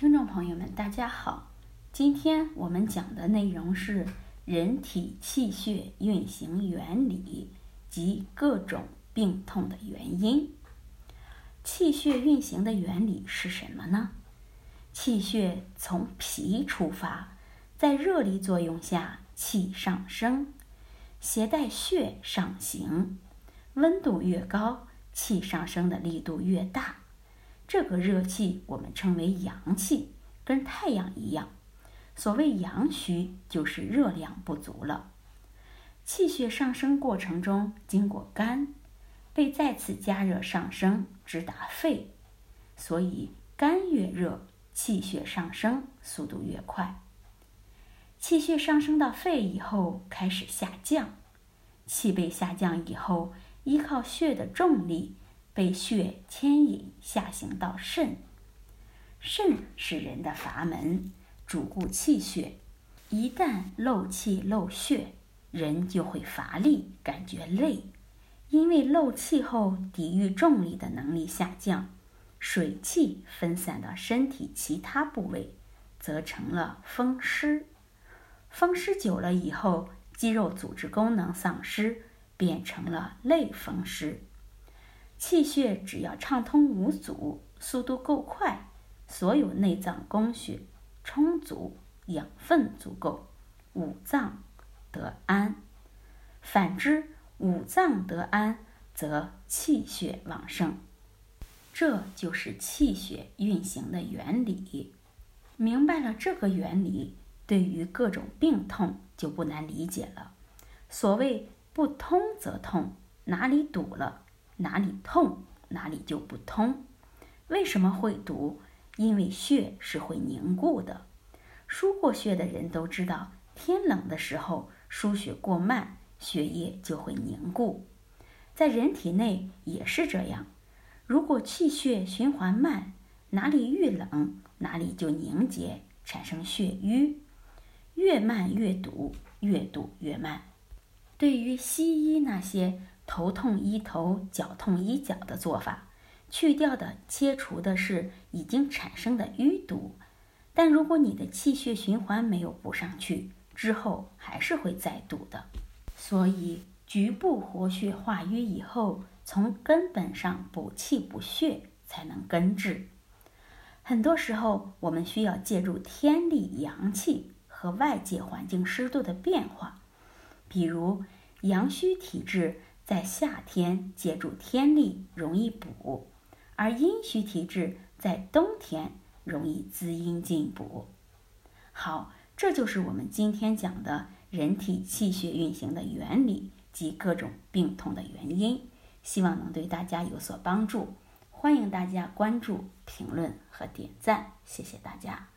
听众朋友们，大家好，今天我们讲的内容是人体气血运行原理及各种病痛的原因。气血运行的原理是什么呢？气血从脾出发，在热力作用下，气上升，携带血上行。温度越高，气上升的力度越大。这个热气我们称为阳气，跟太阳一样。所谓阳虚，就是热量不足了。气血上升过程中，经过肝，被再次加热上升，直达肺。所以肝越热，气血上升速度越快。气血上升到肺以后，开始下降。气被下降以后，依靠血的重力。被血牵引下行到肾，肾是人的阀门，主顾气血。一旦漏气漏血，人就会乏力，感觉累。因为漏气后抵御重力的能力下降，水气分散到身体其他部位，则成了风湿。风湿久了以后，肌肉组织功能丧失，变成了类风湿。气血只要畅通无阻，速度够快，所有内脏供血充足，养分足够，五脏得安。反之，五脏得安，则气血旺盛。这就是气血运行的原理。明白了这个原理，对于各种病痛就不难理解了。所谓不通则痛，哪里堵了？哪里痛，哪里就不通。为什么会堵？因为血是会凝固的。输过血的人都知道，天冷的时候输血过慢，血液就会凝固。在人体内也是这样。如果气血循环慢，哪里遇冷，哪里就凝结，产生血瘀。越慢越堵，越堵越慢。对于西医那些。头痛医头，脚痛医脚的做法，去掉的、切除的是已经产生的淤堵。但如果你的气血循环没有补上去，之后还是会再堵的。所以，局部活血化瘀以后，从根本上补气补血才能根治。很多时候，我们需要借助天力、阳气和外界环境湿度的变化，比如阳虚体质。在夏天借助天力容易补，而阴虚体质在冬天容易滋阴进补。好，这就是我们今天讲的人体气血运行的原理及各种病痛的原因，希望能对大家有所帮助。欢迎大家关注、评论和点赞，谢谢大家。